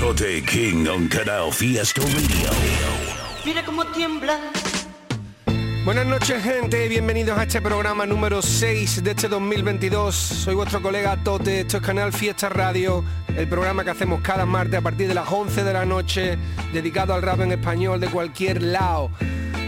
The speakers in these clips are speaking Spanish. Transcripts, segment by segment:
Tote King on Canal Fiesta Radio. Mira cómo tiembla. Buenas noches gente, bienvenidos a este programa número 6 de este 2022. Soy vuestro colega Tote, esto es Canal Fiesta Radio, el programa que hacemos cada martes a partir de las 11 de la noche, dedicado al rap en español de cualquier lado.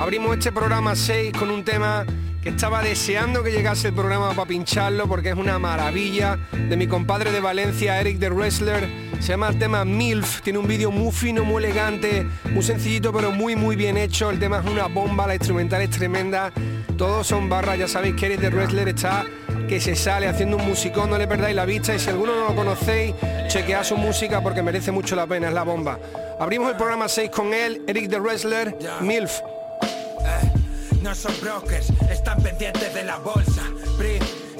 Abrimos este programa 6 con un tema que estaba deseando que llegase el programa para pincharlo porque es una maravilla de mi compadre de Valencia, Eric the Wrestler. Se llama el tema MILF, tiene un vídeo muy fino, muy elegante, muy sencillito pero muy muy bien hecho. El tema es una bomba, la instrumental es tremenda. Todos son barras, ya sabéis que Eric the Wrestler está que se sale haciendo un musicón, no le perdáis la vista y si alguno no lo conocéis, chequead su música porque merece mucho la pena, es la bomba. Abrimos el programa 6 con él, Eric the Wrestler, MILF. No son brokers, están pendientes de la bolsa.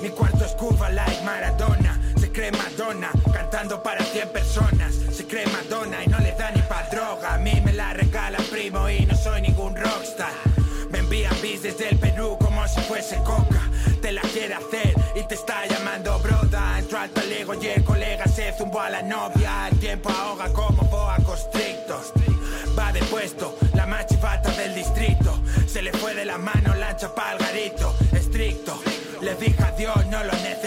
Mi cuarto es Cuba like Maradona. Cree Madonna, cantando para 100 personas. Se cree Madonna y no le da ni pa' droga. A mí me la regala primo y no soy ningún rockstar. Me envían bis desde el Perú como si fuese coca. Te la quiere hacer y te está llamando broda. Entro al talego y el colega se zumbó a la novia. El tiempo ahoga como boa constrictos. Va de puesto, la machifata del distrito. Se le fue de la mano, lancha pa'l garito. Estricto, le dije adiós, no lo necesito.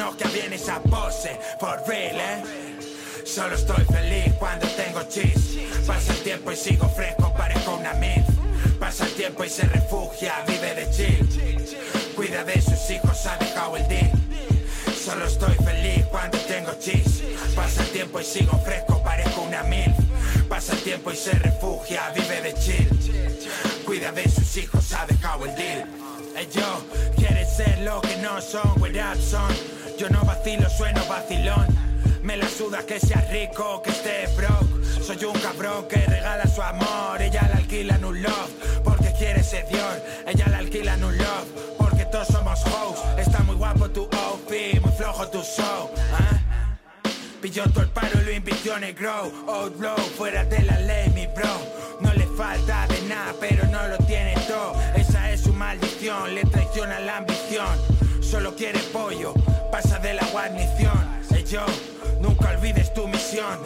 No que viene esa pose. For real, eh. Solo estoy feliz cuando tengo chis. Pasa el tiempo y sigo fresco, parezco una mil. Pasa el tiempo y se refugia, vive de chill. Cuida de sus hijos, ha dejado el deal. Solo estoy feliz cuando tengo chis. Pasa el tiempo y sigo fresco, parezco una mil. Pasa el tiempo y se refugia, vive de chill. Cuida de sus hijos, ha dejado el deal. Ellos quieren ser lo que no son, what. Yo no vacilo, sueno vacilón. Me la suda que sea rico, que esté broke. Soy un cabrón que regala su amor. Ella la alquila en un love, porque quiere ser Dios. Ella la alquila en un love, porque todos somos hoes. Está muy guapo tu outfit, muy flojo tu show. ¿ah? Pilló todo el paro y lo invirtió en el grow. Outlaw, fuera de la ley, mi bro. No le falta de nada, pero no lo tiene todo. Maldición, le traiciona la ambición. Solo quiere pollo, pasa de la guarnición. Ey, yo, nunca olvides tu misión.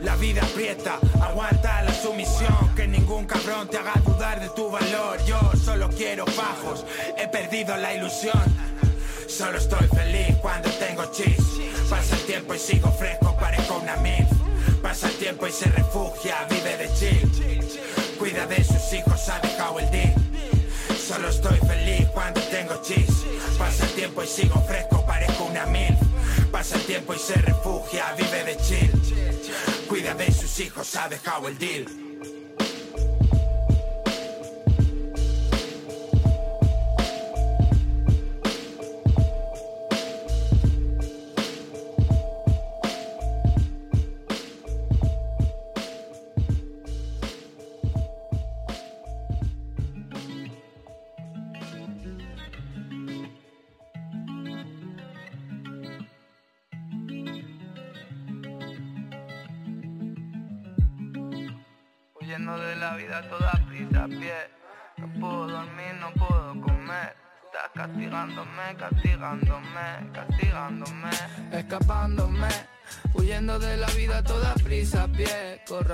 La vida aprieta, aguanta la sumisión. Que ningún cabrón te haga dudar de tu valor. Yo solo quiero bajos, he perdido la ilusión. Solo estoy feliz cuando tengo chis. Pasa el tiempo y sigo fresco, parezco una mil. Pasa el tiempo y se refugia, vive de chill. Cuida de sus Solo estoy feliz cuando tengo chis. Pasa el tiempo y sigo fresco, parezco una mil. Pasa el tiempo y se refugia, vive de chill. Cuida de sus hijos, ha dejado el deal.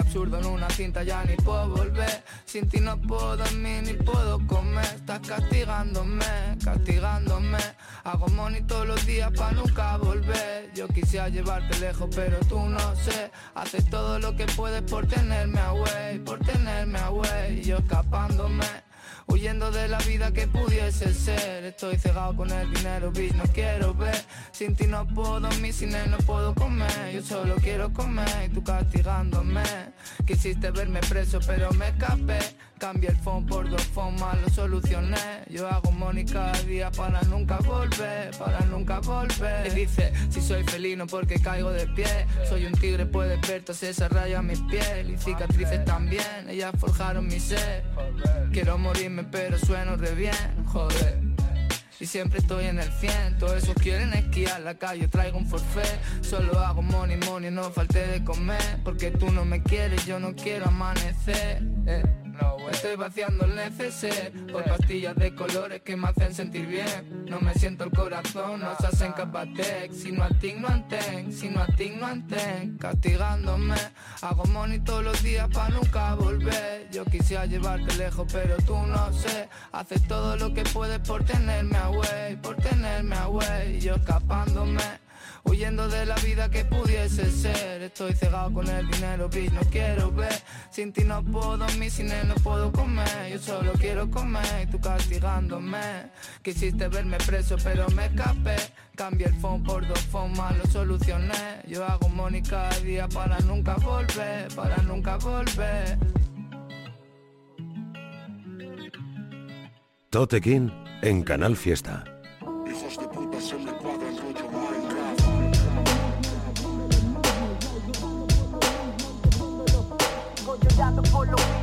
Absurdo en una cinta, ya ni puedo volver. Sin ti no puedo dormir ni puedo comer. Estás castigándome, castigándome. Hago money todos los días para nunca volver. Yo quisiera llevarte lejos, pero tú no sé. Haces todo lo que puedes por tenerme away, por tenerme away. Yo escapándome. Huyendo de la vida que pudiese ser. Estoy cegado con el dinero, bitch, no quiero ver. Sin ti no puedo dormir, sin él no puedo comer. Yo solo quiero comer y tú castigándome. Quisiste verme preso pero me escapé Cambié el phone por dos formas, lo solucioné. Yo hago money cada día para nunca volver Para nunca volver. Le dice, si soy felino porque caigo de pie. Soy un tigre, puedes ver todas esas rayas a mis pies Y cicatrices también, ellas forjaron mi ser. Quiero morirme pero sueno re bien, joder. Y siempre estoy en el 100 Todos esos quieren esquiar la calle, traigo un forfait. Solo hago money, money, no falte de comer. Porque tú no me quieres, yo no quiero amanecer eh. Estoy vaciando el neceser por pastillas de colores que me hacen sentir bien. No me siento el corazón, no se hacen capatec. Si no a ti no anten, si no a ti no anten, castigándome. Hago money todos los días para nunca volver. Yo quisiera llevarte lejos, pero tú no sé. Haces todo lo que puedes por tenerme away, por tenerme away. Yo escapándome huyendo de la vida que pudiese ser. Estoy cegado con el dinero, bitch, no quiero ver. Sin ti no puedo sin él no puedo comer. Yo solo quiero comer y tú castigándome. Quisiste verme preso, pero me escapé. Cambié el phone por dos formas, lo solucioné. Yo hago money cada día para nunca volver, para nunca volver. Tote King en Canal Fiesta. Llorando por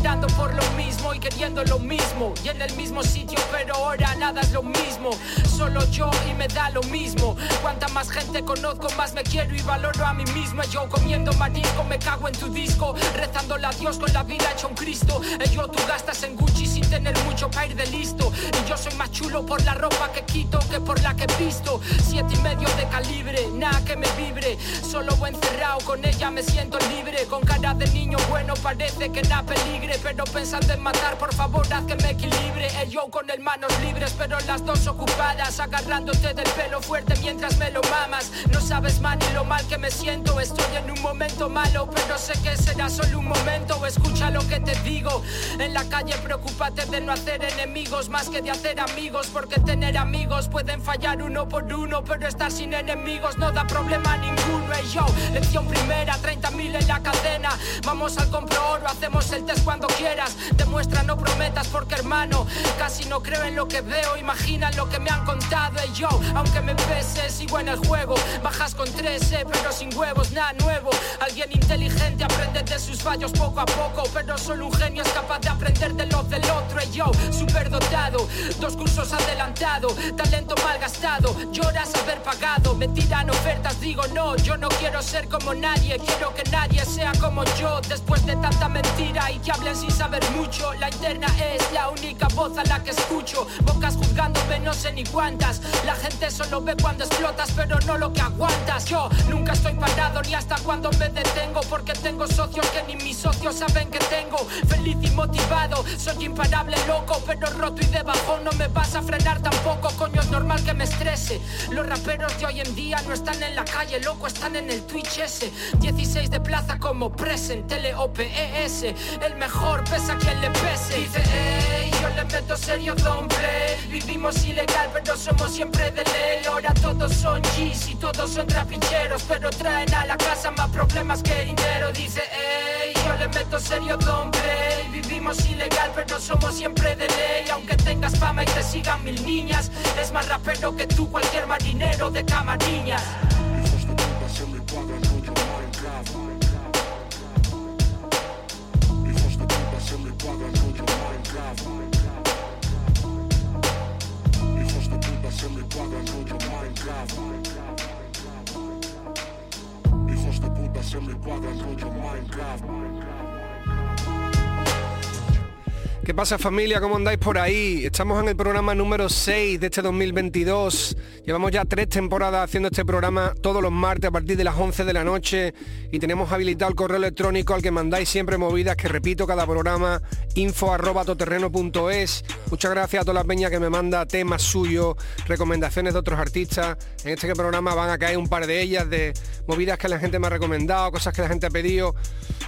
llorando por lo mismo y queriendo lo mismo. Y en el mismo sitio pero ahora nada es lo mismo. Solo yo y me da lo mismo. Cuanta más gente conozco más me quiero y valoro a mí mismo. Yo comiendo marisco me cago en tu disco. Rezándole a Dios con la vida hecho un Cristo. Y yo tú gastas en Gucci sin tener mucho para ir de listo. Y yo soy más chulo por la ropa que quito que por la que visto Siete y medio de calibre, nada que me vibre. Solo encerrado con ella me siento libre. Con cara de niño bueno parece que nada peligre Pero pensando en matar por favor haz que me equilibre. El yo con el manos libres pero las dos ocupadas Agarrándote del pelo fuerte mientras me lo mamas. No sabes más ni lo mal que me siento Estoy en un momento malo pero sé que será solo un momento. Escucha lo que te digo En la calle preocúpate de no hacer enemigos Más que de hacer amigos Porque tener amigos pueden fallar uno por uno Pero estar sin enemigos no da problema ninguno. Ey yo, lección primera, 30.000 en la cadena Vamos al compro oro, hacemos el test cuando quieras. Demuestra, no prometas porque hermano Casi no creo en lo que veo, imagina lo que me han contado Ey yo, aunque me pese, sigo en el juego. Bajas con 13, pero sin huevos, nada nuevo. Alguien inteligente aprende de sus fallos poco a poco. Pero solo un genio es capaz de aprender de los del otro. Ey yo, superdotado, dos cursos adelantado. Talento mal gastado, lloras haber pagado. Me tiran ofertas, digo no, yo no quiero ser como nadie. Quiero que nadie sea como yo. Después de tanta mentira y que sin saber mucho. La interna es la única voz a la que escucho. Bocas juzgándome no sé ni cuántas. La gente solo ve cuando explotas pero no lo que aguantas. Yo nunca estoy parado ni hasta cuando me detengo Porque tengo socios que ni mis socios saben que tengo. Feliz y motivado, soy imparable loco Pero roto y debajo no me vas a frenar tampoco. Coño es normal que me estrese. Los raperos de hoy en día no están en la calle loco Están en el Twitch ese. 16 de plaza como present, tele o PES El mejor pesa a quien le pese. Dice ey, yo le meto serio don't play. Vivimos ilegal pero somos siempre de ley. Ahora todos son G's y todos son trapicheros Pero traen a la casa más problemas que dinero. Dice ey, yo le meto serio don't play. Vivimos ilegal pero somos siempre de ley. Aunque tengas fama y te sigan mil niñas Es más rapero que tú cualquier marinero de camariñas Hijos de puta se de puta se me cuadran rollo Minecraft. Hijos de puta se me cuadran rollo Minecraft. Hijos de puta se me cuadran rollo Minecraft. ¿Qué pasa familia? ¿Cómo andáis por ahí? Estamos en el programa número 6 de este 2022. Llevamos ya tres temporadas haciendo este programa todos los martes a partir de las 11 de la noche y tenemos habilitado el correo electrónico al que mandáis siempre movidas, que repito cada programa, info arroba toterreno.es. Muchas gracias a todas las peñas que me manda temas suyos, recomendaciones de otros artistas. En este programa van a caer un par de ellas de movidas que la gente me ha recomendado, cosas que la gente ha pedido.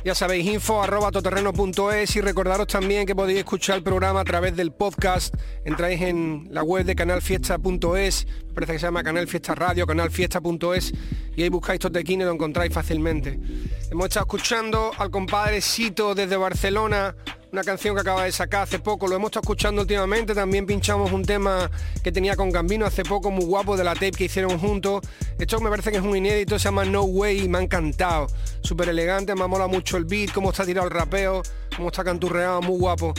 Ya sabéis, info arroba toterreno.es y recordaros también que podéis escuchar el programa a través del podcast, entráis en la web de canalfiesta.es, me parece que se llama Canal Fiesta Radio, canalfiesta.es, y ahí buscáis Totequín y lo encontráis fácilmente. Hemos estado escuchando al compadre Sito desde Barcelona, una canción que acaba de sacar hace poco, lo hemos estado escuchando últimamente, también pinchamos un tema que tenía con Gambino hace poco, muy guapo, de la tape que hicieron juntos. Esto me parece que es un inédito, se llama No Way y me ha encantado. Súper elegante, me mola mucho el beat, cómo está tirado el rapeo, cómo está canturreado, muy guapo.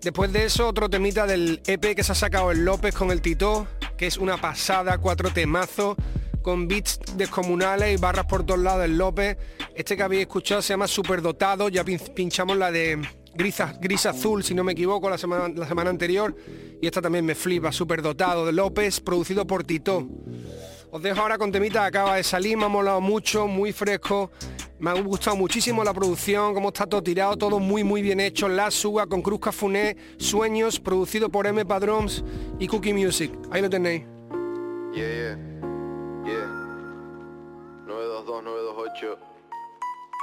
Después de eso, otro temita del EP que se ha sacado el López con el Tito, que es una pasada, cuatro temazos con beats descomunales y barras por todos lados del López. Este que habéis escuchado se llama Superdotado, ya pinchamos la de gris, azul, si no me equivoco, la semana, la semana anterior. Y esta también me flipa, súper dotado de López, producido por Tito. Os dejo ahora con temita acaba de salir, me ha molado mucho, muy fresco. Me ha gustado muchísimo la producción, cómo está todo tirado, todo muy muy bien hecho. La Suga con Cruz Cafuné, Sueños, producido por M Padrons y Cookie Music. Ahí lo tenéis. Yeah, yeah, yeah. 922 928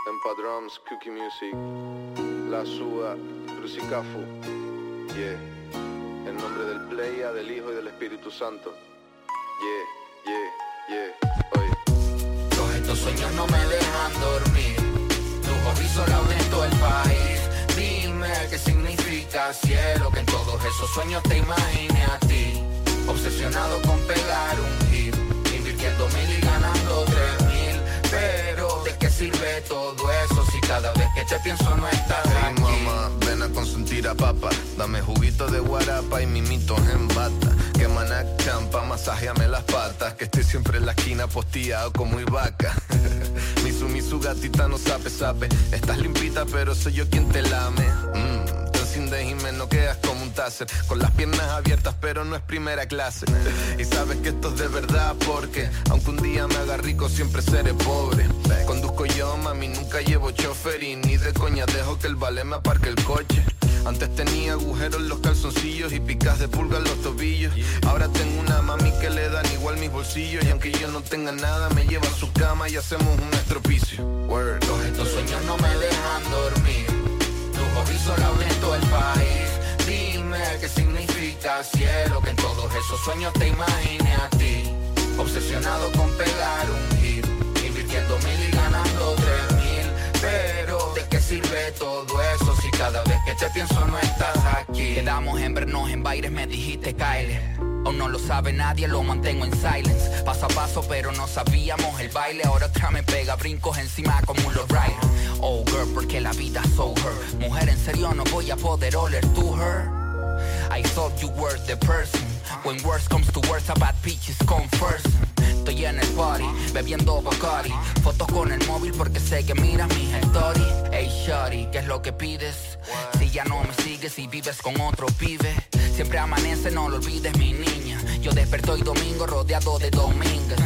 M Padrons, Cookie Music la suba, Crucicafu. Yeah. En nombre del Pleia, del Hijo y del Espíritu Santo. Yeah, yeah, yeah. Oye. Todos estos sueños no me dejan dormir. Tu hobby la todo el país. Dime qué significa cielo, que en todos esos sueños te imagine a ti. Obsesionado con pegar un hit, invirtiendo mil y ganando tres mil. Pero ¿de qué sirve todo eso? Cada vez que te pienso no estás aquí. mamá, ven a consentir a papá. Dame juguito de guarapa y mimitos en bata. Que maná champa, masajeame las patas. Que estoy siempre en la esquina posteado como vaca. misu, misu, gatita, no sabe, sabe. Estás limpita, pero soy yo quien te lame. Mm sin de no quedas como un taser. Con las piernas abiertas, pero no es primera clase. Y sabes que esto es de verdad porque, aunque un día me haga rico, siempre seré pobre. Conduzco yo, mami, nunca llevo chofer y ni de coña dejo que el vale me aparque el coche. Antes tenía agujeros en los calzoncillos y picas de pulga en los tobillos. Ahora tengo una mami que le dan igual mis bolsillos. Y aunque yo no tenga nada, me lleva a su cama y hacemos un estropicio. Word. Estos sueños no me dejan dormir la en todo el país. Dime qué significa cielo, que en todos esos sueños te imagine a ti. Obsesionado con pegar un hit, invirtiendo mil y ganando tres mil. Pero ¿de qué sirve todo eso si cada vez que te pienso no estás aquí? Quedamos en vernos en bailes, me dijiste Kyle. Aún no lo sabe nadie, lo mantengo en silence. Paso a paso, pero no sabíamos el baile. Ahora otra me pega brincos encima como un rider. Oh girl, porque la vida so her. Mujer, en serio no voy a poder oler to her. I thought you were the person. When worse comes to worse, a bad peaches come first. Estoy en el party, bebiendo Bacardi Fotos con el móvil porque sé que miras mis stories shawty, ¿qué es lo que pides? Si ya no me sigues y vives con otro pibe Siempre amanece, no lo olvides mi niña Yo desperto y domingo rodeado de domingas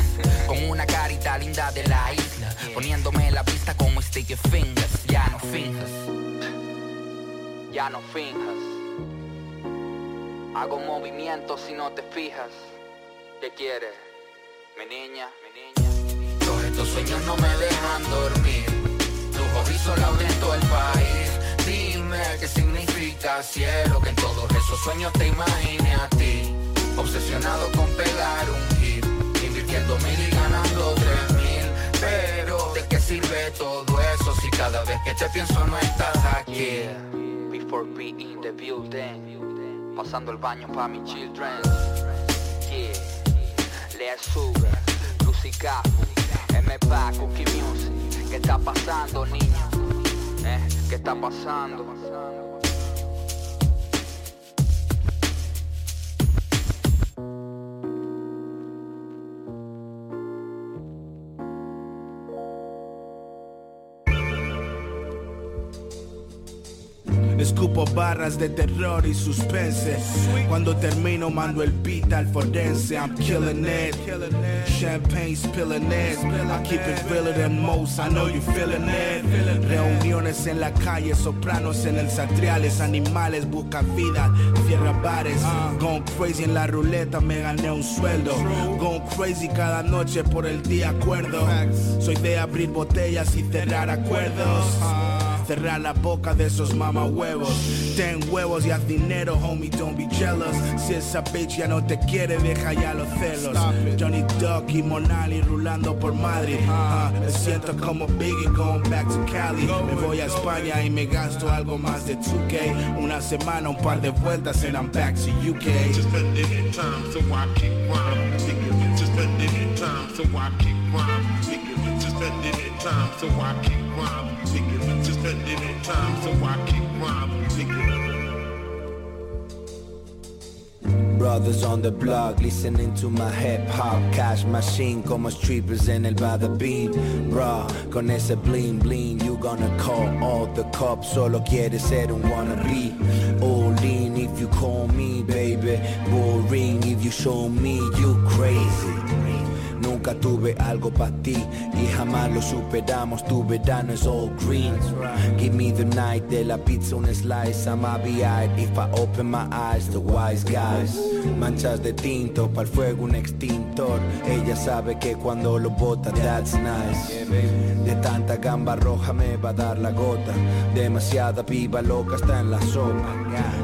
Con una carita linda de la isla Poniéndome la pista como sticky fingers Ya no finjas Ya no finjas Hago movimientos si no te fijas ¿Qué quieres? mi niña, mi niña. Todos estos sueños no me dejan dormir. Son en todo el país. Dime qué significa cielo, que en todos esos sueños te imagine a ti. Obsesionado con pegar un hit, invirtiendo mil y ganando tres mil. Pero ¿de qué sirve todo eso si cada vez que te pienso no estás aquí? Before being the building, pasando el baño pa' mis children. Yeah. Lea Sugar, Lucy M Paco, Music. ¿Qué está pasando, niño? ¿Eh? ¿Qué está pasando? Escupo barras de terror y suspense. Cuando termino mando el beat al forense. I'm killing it. Champagne spilling it. I keep it realer than most. I know you feeling it. Reuniones en la calle, sopranos en el satriales, animales buscan vida, cierra bares. Gone crazy en la ruleta, me gané un sueldo. Gone crazy cada noche por el día acuerdo. Soy de abrir botellas y cerrar acuerdos. Cerrar la boca de esos mamahuevos. Ten huevos y haz dinero, homie, don't be jealous. Si esa bitch ya no te quiere, deja ya los celos. Johnny Duck y Monali rulando por Madrid. Ah, me siento como Biggie going back to Cali. Me voy a España y me gasto algo más de 2K. Una semana, un par de vueltas and I'm back to UK. Just spending time so I can rhyme. Nigga, just spending time so I can rhyme. Just spending time so I can rhyme. Nigga, just spending time so I can rhyme. Nigga. Brothers on the block listening to my hip hop cash machine como strippers en el Bada Beam Bro, con ese bling bling you gonna call all the cops solo quieres ser un wannabe All in if you call me baby Boring if you show me you crazy Nunca tuve algo para ti y jamás lo superamos. Tu verano es all green. Give me the night de la pizza, un slice. I'ma be eyed if I open my eyes. The wise guys. Manchas de tinto, para el fuego un extintor. Ella sabe que cuando lo bota, that's nice. De tanta gamba roja me va a dar la gota. Demasiada piba loca está en la sopa.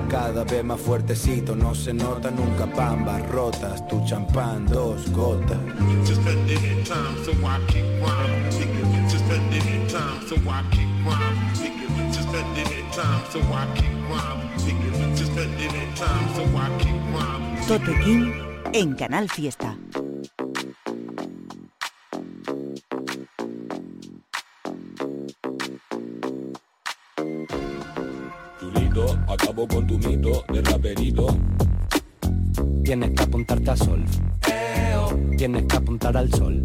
Cada vez más fuertecito, no se nota nunca pambas rotas. Tu champán, dos gotas. Just spending time so I can rhyme. Nigga, just spending time so I can rhyme. Nigga, just spending time so I can rhyme. Nigga, just spending time so I can rhyme. Tote King en Canal Fiesta. Chulito, acabo con tu mito de raperito. Tienes que apuntarte a sol. Tienes que apuntar al sol.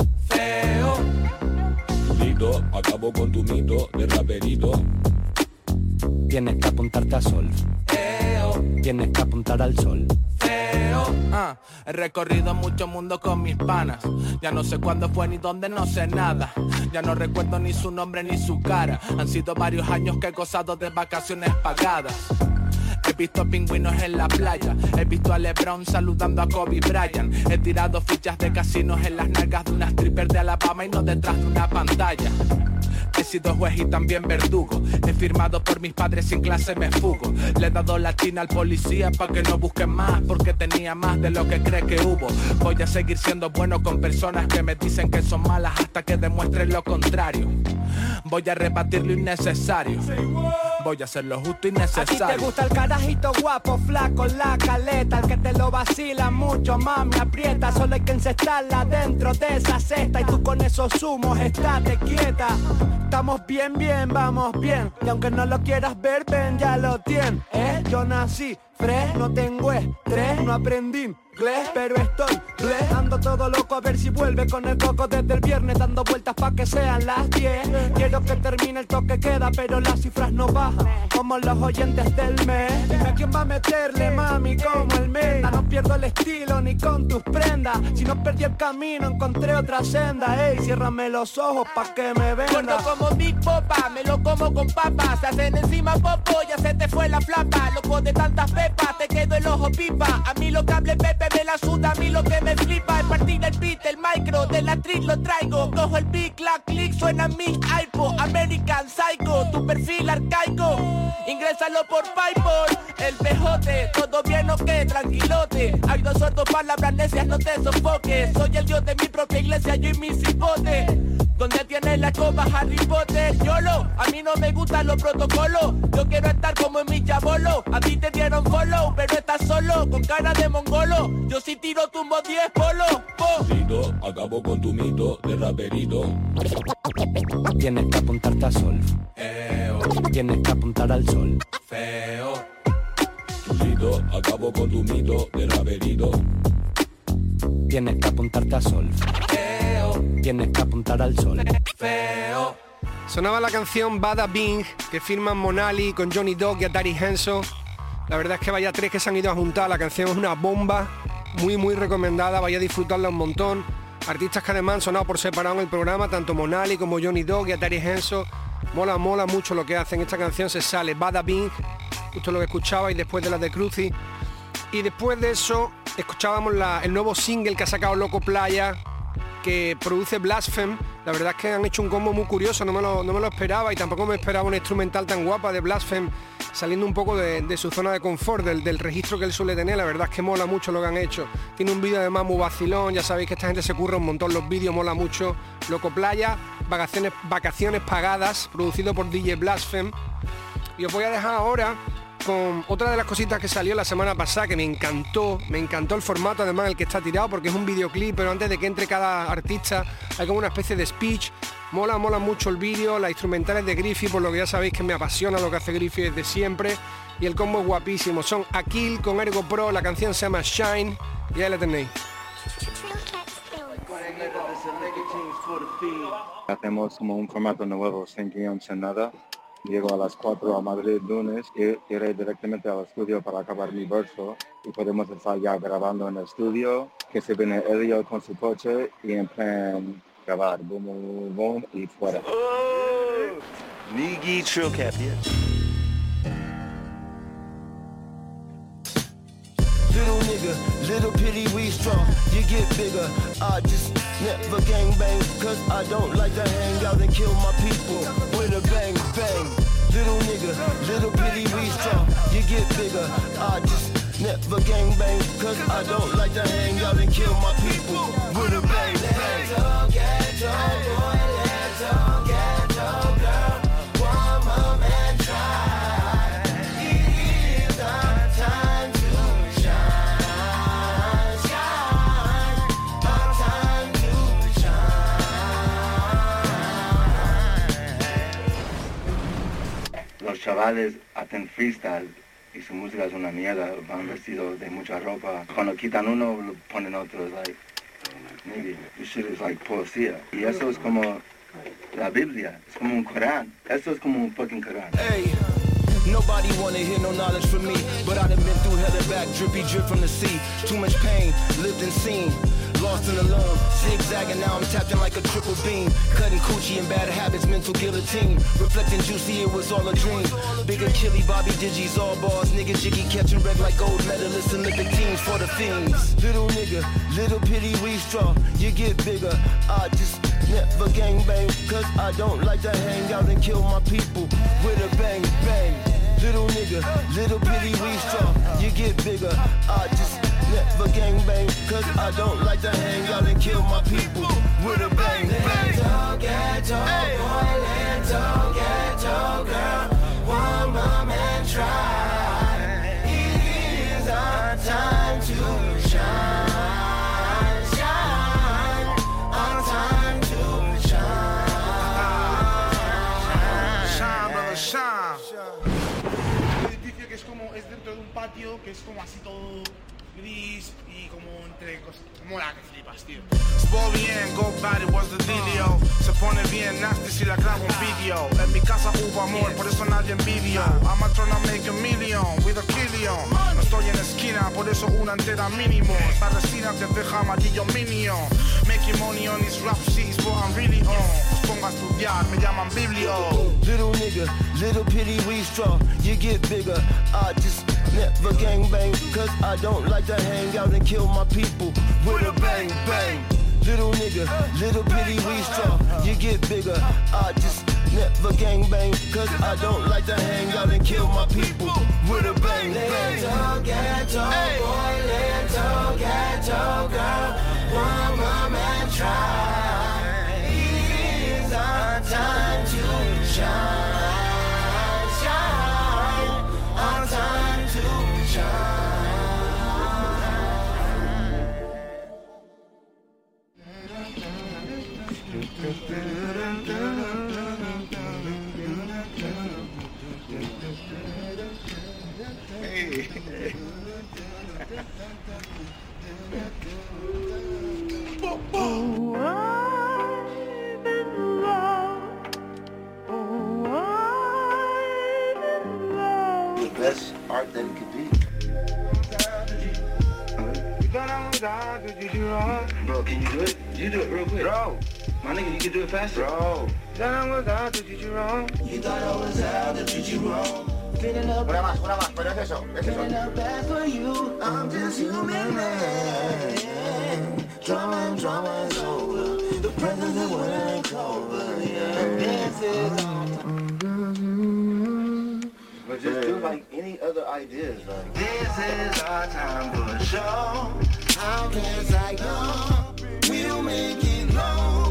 Chulito, acabo con tu mito de raperito. Tienes que apuntarte a sol. Tienes que apuntar al sol. Ah, he recorrido mucho mundo con mis panas. Ya no sé cuándo fue ni dónde, no sé nada. Ya no recuerdo ni su nombre ni su cara. Han sido varios años que he gozado de vacaciones pagadas. He visto pingüinos en la playa, he visto a Lebron saludando a Kobe Bryant. He tirado fichas de casinos en las nalgas de una stripper de Alabama y no detrás de una pantalla. He sido juez y también verdugo. He firmado por mis padres sin clase me fugo. Le he dado la china al policía para que no busquen más, porque tenía más de lo que cree que hubo. Voy a seguir siendo bueno con personas que me dicen que son malas hasta que demuestren lo contrario. Voy a rebatir lo innecesario. Voy a hacer lo justo y A ti te necesario. gusta el carajito guapo, flaco, la caleta, el que te lo vacila mucho, mami, aprieta, solo hay que encestarla dentro de esa cesta y tú con esos humos estate quieta. Estamos bien, bien, vamos bien, y aunque no lo quieras ver, ven, ya lo tienes, ¿eh? Yo nací fresh, no tengo estrés, no aprendí pero estoy bleh, Ando todo loco a ver si vuelve con el coco desde el viernes dando vueltas pa' que sean las 10 Quiero que termine el toque queda, pero las cifras no bajan Como los oyentes del mes Dime quién va a meterle, mami, como el menda No pierdo el estilo ni con tus prendas Si no perdí el camino, encontré otra senda Ey, ciérrame los ojos pa' que me Gordo como Big Popa, me lo como con papas. Se hacen encima popo, ya se te fue la flapa. Loco de tantas pepas, te quedo el ojo pipa. A mí lo que hable Me la suda, a mí lo que me flipa es partir el beat, el micro, de la street lo traigo. Cojo el beat, clac, click, suena mi iPod. American Psycho, tu perfil arcaico. Ingrésalo por PayPal, el pejote, todo bien o qué, tranquilote. Hay dos sordos palabras necias, no te sofoques. Soy el dios de mi propia iglesia, yo y mi cipote. Donde tienes la copa Harry Potter? YOLO, a mí no me gustan los protocolos Yo quiero estar como en mi chabolo A ti te dieron follow, pero estás solo Con cara de mongolo Yo sí tiro tumbo 10 polo po. Chulito, acabo con tu mito de raperito. Tienes que apuntarte a sol. Tienes que apuntar al sol. Feo Chulito, acabo con tu mito de raperito. Tienes que apuntarte a sol. Tienes que apuntar al sol. Feo Sonaba la canción Bada Bing que firman Monali con Johnny Dog y Atari Henson. La verdad es que vaya tres que se han ido a juntar. La canción es una bomba, muy muy recomendada. Vaya a disfrutarla un montón. Artistas que además han sonado por separado en el programa, tanto Monali como Johnny Dog y Atari Henson. Mola, mola mucho lo que hacen. Esta canción se sale Bada Bing, justo lo que escuchaba y después de la de Cruci. Y después de eso escuchábamos la- el nuevo single que ha sacado Loco Playa, que produce Blasphemy. La verdad es que han hecho un combo muy curioso, no me lo, esperaba y tampoco me esperaba una instrumental tan guapa de Blasphemy saliendo un poco de, su zona de confort, del, registro que él suele tener. La verdad es que mola mucho lo que han hecho. Tiene un vídeo además muy vacilón, ya sabéis que esta gente se curra un montón los vídeos, mola mucho. Loco Playa, vacaciones, vacaciones pagadas, producido por DJ Blasphemy. Y os voy a dejar ahora con otra de las cositas que salió la semana pasada que me encantó, me encantó el formato además el que está tirado porque es un videoclip, pero antes de que entre cada artista hay como una especie de speech. Mola, mola mucho el vídeo, las instrumentales de Griffy, por lo que ya sabéis que me apasiona lo que hace Griffy desde siempre. Y el combo es guapísimo. Son Aquil con Ergo Pro, la canción se llama Shine y ahí la tenéis. Hacemos como un formato nuevo sin guion, sin nada Llego a las 4 a Madrid lunes y iré directamente al estudio para acabar mi verso y podemos estar ya grabando en el estudio, que se viene Elio con su coche y en plan grabar, boom, boom, boom y fuera. Oh, Little nigga, little pity we strong, you get bigger. I just never gang bang, cause I don't like to hang out and kill my people with a bang bang. Little nigga, little we strong, you get bigger. I just never gang bang, cause I don't like to hang out and kill my people with a bang bang. Chavales hacen freestyle y su música es una mierda, van vestidos de mucha ropa. Cuando quitan uno, lo ponen otro, like, maybe, this shit is like poesía. Y eso es como la Biblia, es como un Corán. Eso es como un fucking Corán. Hey. Nobody wanna hear no knowledge from me, but I done been through hell and back, drippy drip from the sea. Too much pain, lived and seen. Lost and alone, zigzagging now I'm tapped in like a triple beam. Cutting coochie and bad habits, mental guillotine. Reflecting juicy, it was all a dream. Bigger killy, Bobby Digis, all bars. Nigga jiggy catching red like gold medalists, and Olympic teams for the fiends. Little nigga, little pity we straw. You get bigger, I just never gang bang. Cause I don't like to hang out and kill my people with a bang bang. Little nigga, little pity we straw. You get bigger, I don't like to hang out and kill my people with a bang bang. Ghetto, ghetto, hey. boy, ghetto, ghetto girl, one mom and try. It is our time to shine, shine, our time to shine. Shine, brother, shine. Un edificio que es como, es dentro de un patio que es como así todo gris y como entre cosas. Mola que flipas, tío. Sport bien, go bad, it was the dealio. Se pone bien nasty si la grabo un video. En mi casa hubo amor, por eso nadie envidio. I'm a trying to make a million with a killion. No estoy en esquina, por eso una entera mínimo. Esta resina te deja amarillo minion. Making money on these rap sheets, but I'm really on. Os pongo a estudiar, me llaman biblio. Little nigga, little pity we straw. You get bigger, I just never gang bang. Cause I don't like to hang out and kill my people with a bang bang. Little nigga, little pity we straw. You get bigger, I just never gang bang. Cause I don't like to hang out and kill my people with a bang bang. Little ghetto boy, little ghetto girl, one try. It is our time to shine. best art that it could be. Bro, can you do it? You do it real quick. Bro. My nigga, you can do it faster. Bro. you thought I was out to treat you wrong. You thought I was out to treat you wrong. Una más, una más, pero. I'm just human man. Drama and drama is over. The present is what I'm over. Yeah, dances other ideas. Like This is our time for show. How can I go? We'll make it glow.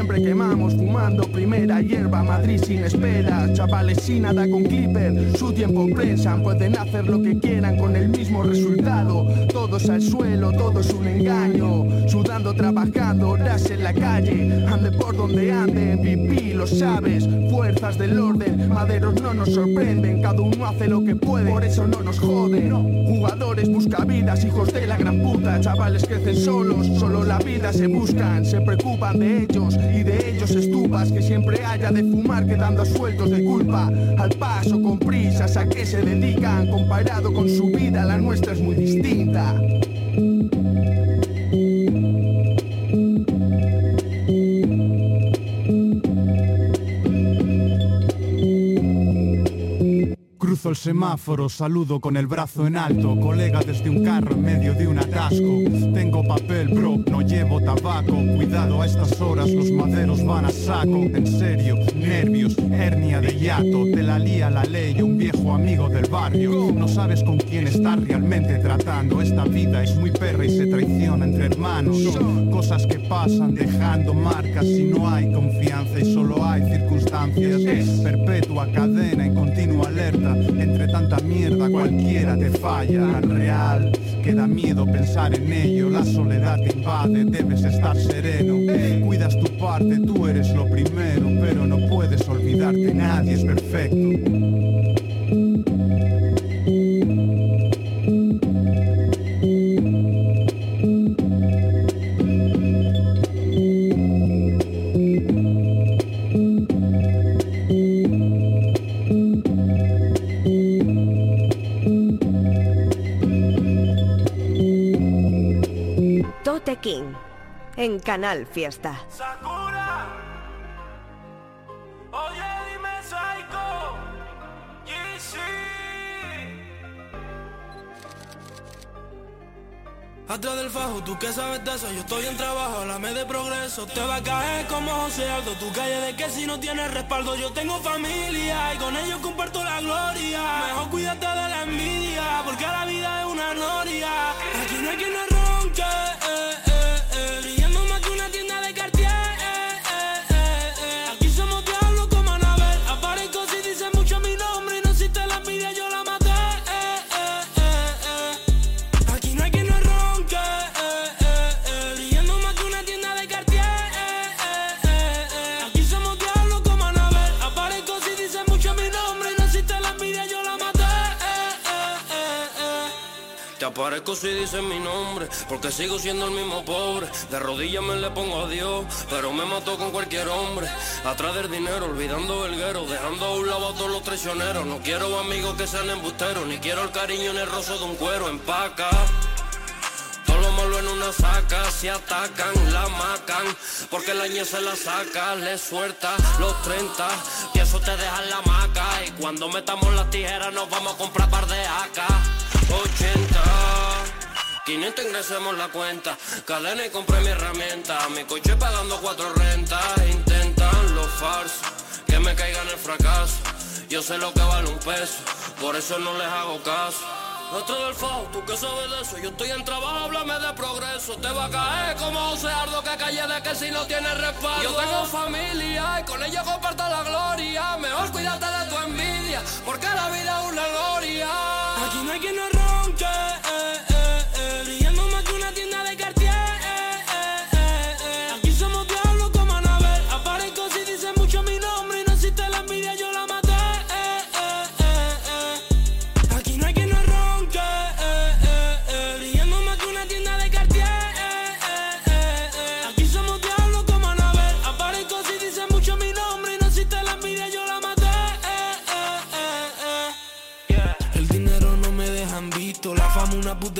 Siempre quemamos hierba, Madrid sin espera. Chavales sin nada con clipper, su tiempo prensan, pueden hacer lo que quieran con el mismo resultado. Todos al suelo, todo es un engaño. Sudando, trabajando, horas en la calle, ande por donde ande, pipí, lo sabes. Fuerzas del orden, maderos no nos sorprenden, cada uno hace lo que puede, por eso no nos joden. Jugadores buscavidas, hijos de la gran puta, chavales crecen solos, solo la vida se buscan, se preocupan de ellos y de ellos estupas, que siempre haya de fumar quedando sueltos de culpa. Al paso, con prisas, a qué se dedican, comparado con su vida, la nuestra es muy distinta. Cruzo el semáforo, saludo con el brazo en alto, colega desde un carro en medio de un atasco. Tengo papel, bro, no llevo tabaco. Cuidado a estas horas, los maderos van a saco. En serio, nervios, hernia de hiato. Te la lía la ley, un viejo amigo del barrio. No sabes con quién estás realmente tratando. Esta vida es muy perra y se traiciona entre hermanos. Son cosas que pasan dejando marcas si no hay confianza y solo hay circunstancias. Perpetua cadena en continua alerta. Entre tanta mierda cualquiera te falla. Tan real que da miedo pensar en ello. La soledad te invade, debes estar sereno. Cuidas tu parte, tú eres lo primero. Pero no puedes olvidarte, nadie es perfecto. Tote King en Canal Fiesta. Oye, dime Psycho, Yeezy. Atrás del fajo, tú que sabes de eso, yo estoy en trabajo, háblame de progreso. Te va a caer como José Aldo, tu calle de que si no tienes respaldo, yo tengo familia y con ellos comparto la gloria. Mejor cuídate de la envidia, porque la vida es una gloria. Aquí no hay quien nos aparezco si dicen mi nombre, porque sigo siendo el mismo pobre. De rodillas me le pongo a Dios, pero me mató con cualquier hombre. Atrás del dinero, olvidando verguero, dejando a un lado a todos los traicioneros. No quiero amigos que sean embusteros, ni quiero el cariño en el roso de un cuero. Empaca. Todo lo malo en una saca, si atacan, la macan, porque la ñe se la saca, le suelta los 30, y eso te deja en la maca, y cuando metamos las tijeras nos vamos a comprar par de AK, 80, 500 ingresemos la cuenta, cadena y compré mi herramienta, mi coche pagando cuatro rentas, intentan los falsos, que me caigan el fracaso, yo sé lo que vale un peso, por eso no les hago caso. Otro del FAO, tú que sabes de eso, yo estoy en trabajo, háblame de progreso. Te va a caer como José Ardo que calle de que si no tienes respaldo. Yo tengo familia y con ellos comparto la gloria. Mejor cuídate de tu envidia, porque la vida es una gloria. Aquí no hay quien eh, eh, eh,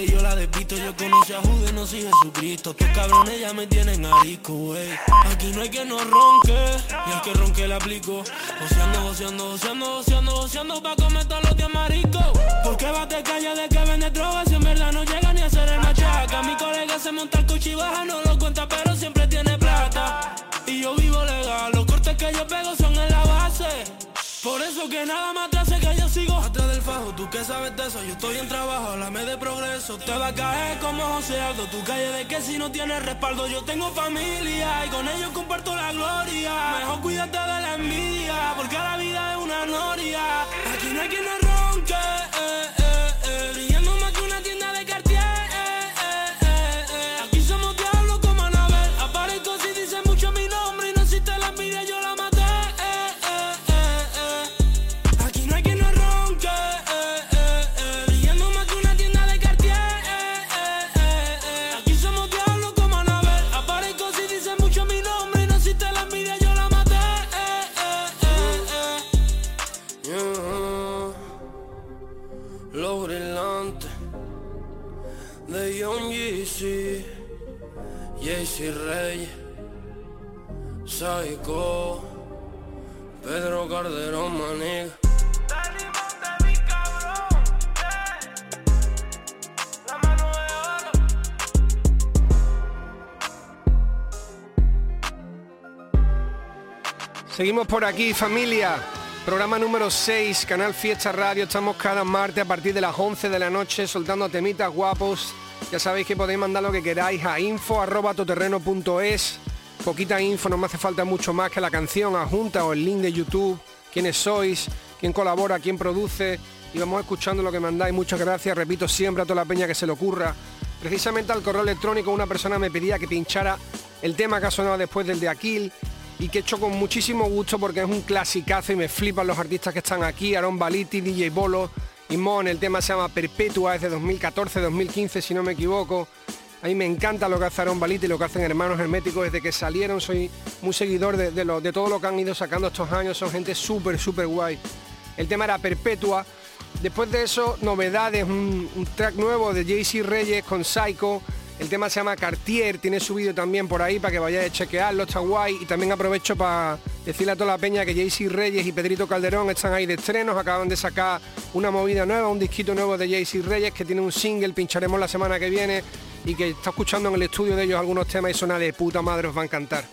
yo la despisto Yo conocí a Judas, no soy Jesucristo. Tus cabrones ya me tienen arico, wey. Aquí no hay que no ronque Y el que ronque le aplico. Oceando, oceando, oceando, oceando, oceando Pa' comer todos los días marico ¿Por qué bate calla de que vende droga Si en verdad no llega ni a ser el machaca Mi colega se monta el coche y baja No lo cuenta pero siempre tiene plata. Y yo vivo legal Los cortes que yo pego son en la base por eso que nada más te hace que yo sigo. Atrás del fajo, tú que sabes de eso Yo estoy en trabajo, háblame de progreso. Te va a caer como José Aldo Tu calle de que si no tienes respaldo. Yo tengo familia y con ellos comparto la gloria. Mejor cuídate de la envidia Porque la vida es una noria. Aquí no hay quien Psycho, Pedro Calderón, maniga. Seguimos por aquí, familia. Programa número 6, Canal Fiesta Radio. Estamos cada martes a partir de las 11 de la noche soltando temitas guapos. Ya sabéis que podéis mandar lo que queráis a info.toterreno.es. Poquita info, no me hace falta mucho más que la canción adjunta o el link de YouTube. Quiénes sois, quién colabora, quién produce. Y vamos escuchando lo que mandáis. Muchas gracias, repito siempre a toda la peña que se le ocurra. Precisamente al correo electrónico una persona me pedía que pinchara el tema que ha sonado después del de Aquil y que he hecho con muchísimo gusto porque es un clasicazo y me flipan los artistas que están aquí, Aaron Baliti, DJ Bolo y Mon, el tema se llama Perpetua, es de 2014-2015 si no me equivoco. A mí me encanta lo que hace Aaron Baliti y lo que hacen Hermanos Herméticos desde que salieron, soy muy seguidor de, todo lo que han ido sacando estos años, son gente súper, súper guay. El tema era Perpetua. Después de eso, novedades, un, un track nuevo de JC Reyes con Psycho. El tema se llama Cartier, tiene su vídeo también por ahí para que vayáis a chequearlo, está guay. Y también aprovecho para decirle a toda la peña que JC Reyes y Pedrito Calderón están ahí de estrenos, acaban de sacar una movida nueva, un disquito nuevo de JC Reyes que tiene un single, pincharemos la semana que viene y que está escuchando en el estudio de ellos algunos temas y suena de puta madre, os va a encantar.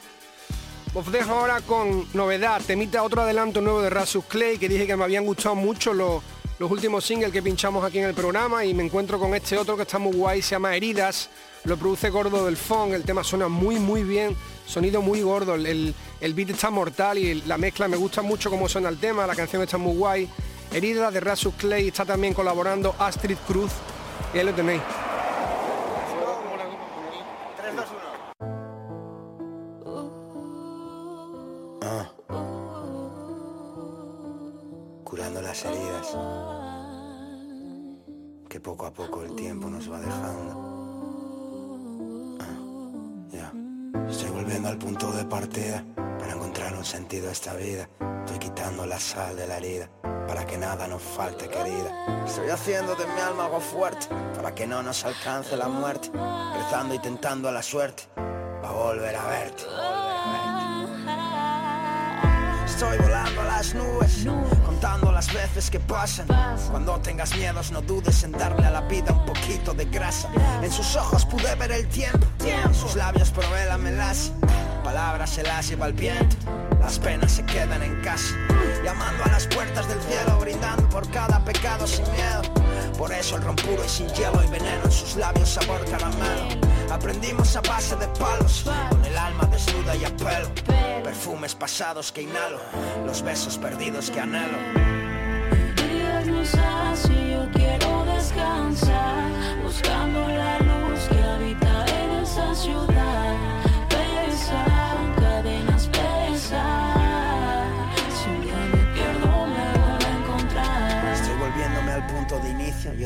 Os dejo ahora con novedad, temita otro adelanto nuevo de Rasus Clay, que dije que me habían gustado mucho los, los últimos singles que pinchamos aquí en el programa y me encuentro con este otro que está muy guay, se llama Heridas, lo produce Gordo del Funk, el tema suena muy muy bien, sonido muy gordo, el, el- beat está mortal y la mezcla me gusta mucho cómo suena el tema, la canción está muy guay. Heridas de Rasus Clay, está también colaborando Astrid Cruz y ahí lo tenéis. Heridas que poco a poco el tiempo nos va dejando. Ah. Estoy volviendo al punto de partida para encontrar un sentido a esta vida. Estoy quitando la sal de la herida para que nada nos falte querida. Estoy haciendo de mi alma algo fuerte para que no nos alcance la muerte. Rezando y tentando a la suerte para volver a verte. Estoy volando a las nubes, las veces que pasan. Cuando tengas miedos, no dudes en darle a la vida un poquito de grasa. En sus ojos pude ver el tiempo, en sus labios probé la melaza. Palabras se las lleva el viento, las penas se quedan en casa. Llamando a las puertas del cielo, brindando por cada pecado sin miedo. Por eso el ron puro y sin hielo y veneno en sus labios sabor caramelo. Aprendimos a base de palos, con el alma desnuda y a pelo. Perfumes pasados que inhalo, los besos perdidos que anhelo. Ciudad.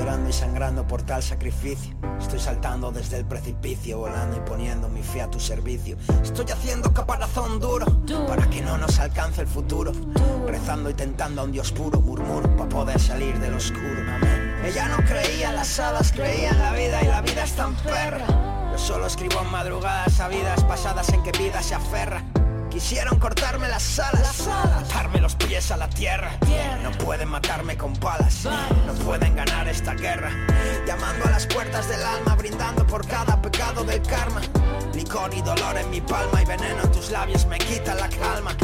Llorando y sangrando por tal sacrificio. Estoy saltando desde el precipicio, volando y poniendo mi fe a tu servicio. Estoy haciendo caparazón duro para que no nos alcance el futuro. Rezando y tentando a un Dios puro, murmuro para poder salir del oscuro. Amén. Ella no creía en las hadas, creía en la vida y la vida es tan perra. Yo solo escribo en madrugadas a vidas pasadas en que vida se aferra. Quisieron cortarme las alas, atarme los pies a la tierra. No pueden matarme con balas, no pueden ganar esta guerra. Llamando a las puertas del alma, brindando por cada pecado del karma. Licor y dolor en mi palma y veneno en tus labios me quitan la calma.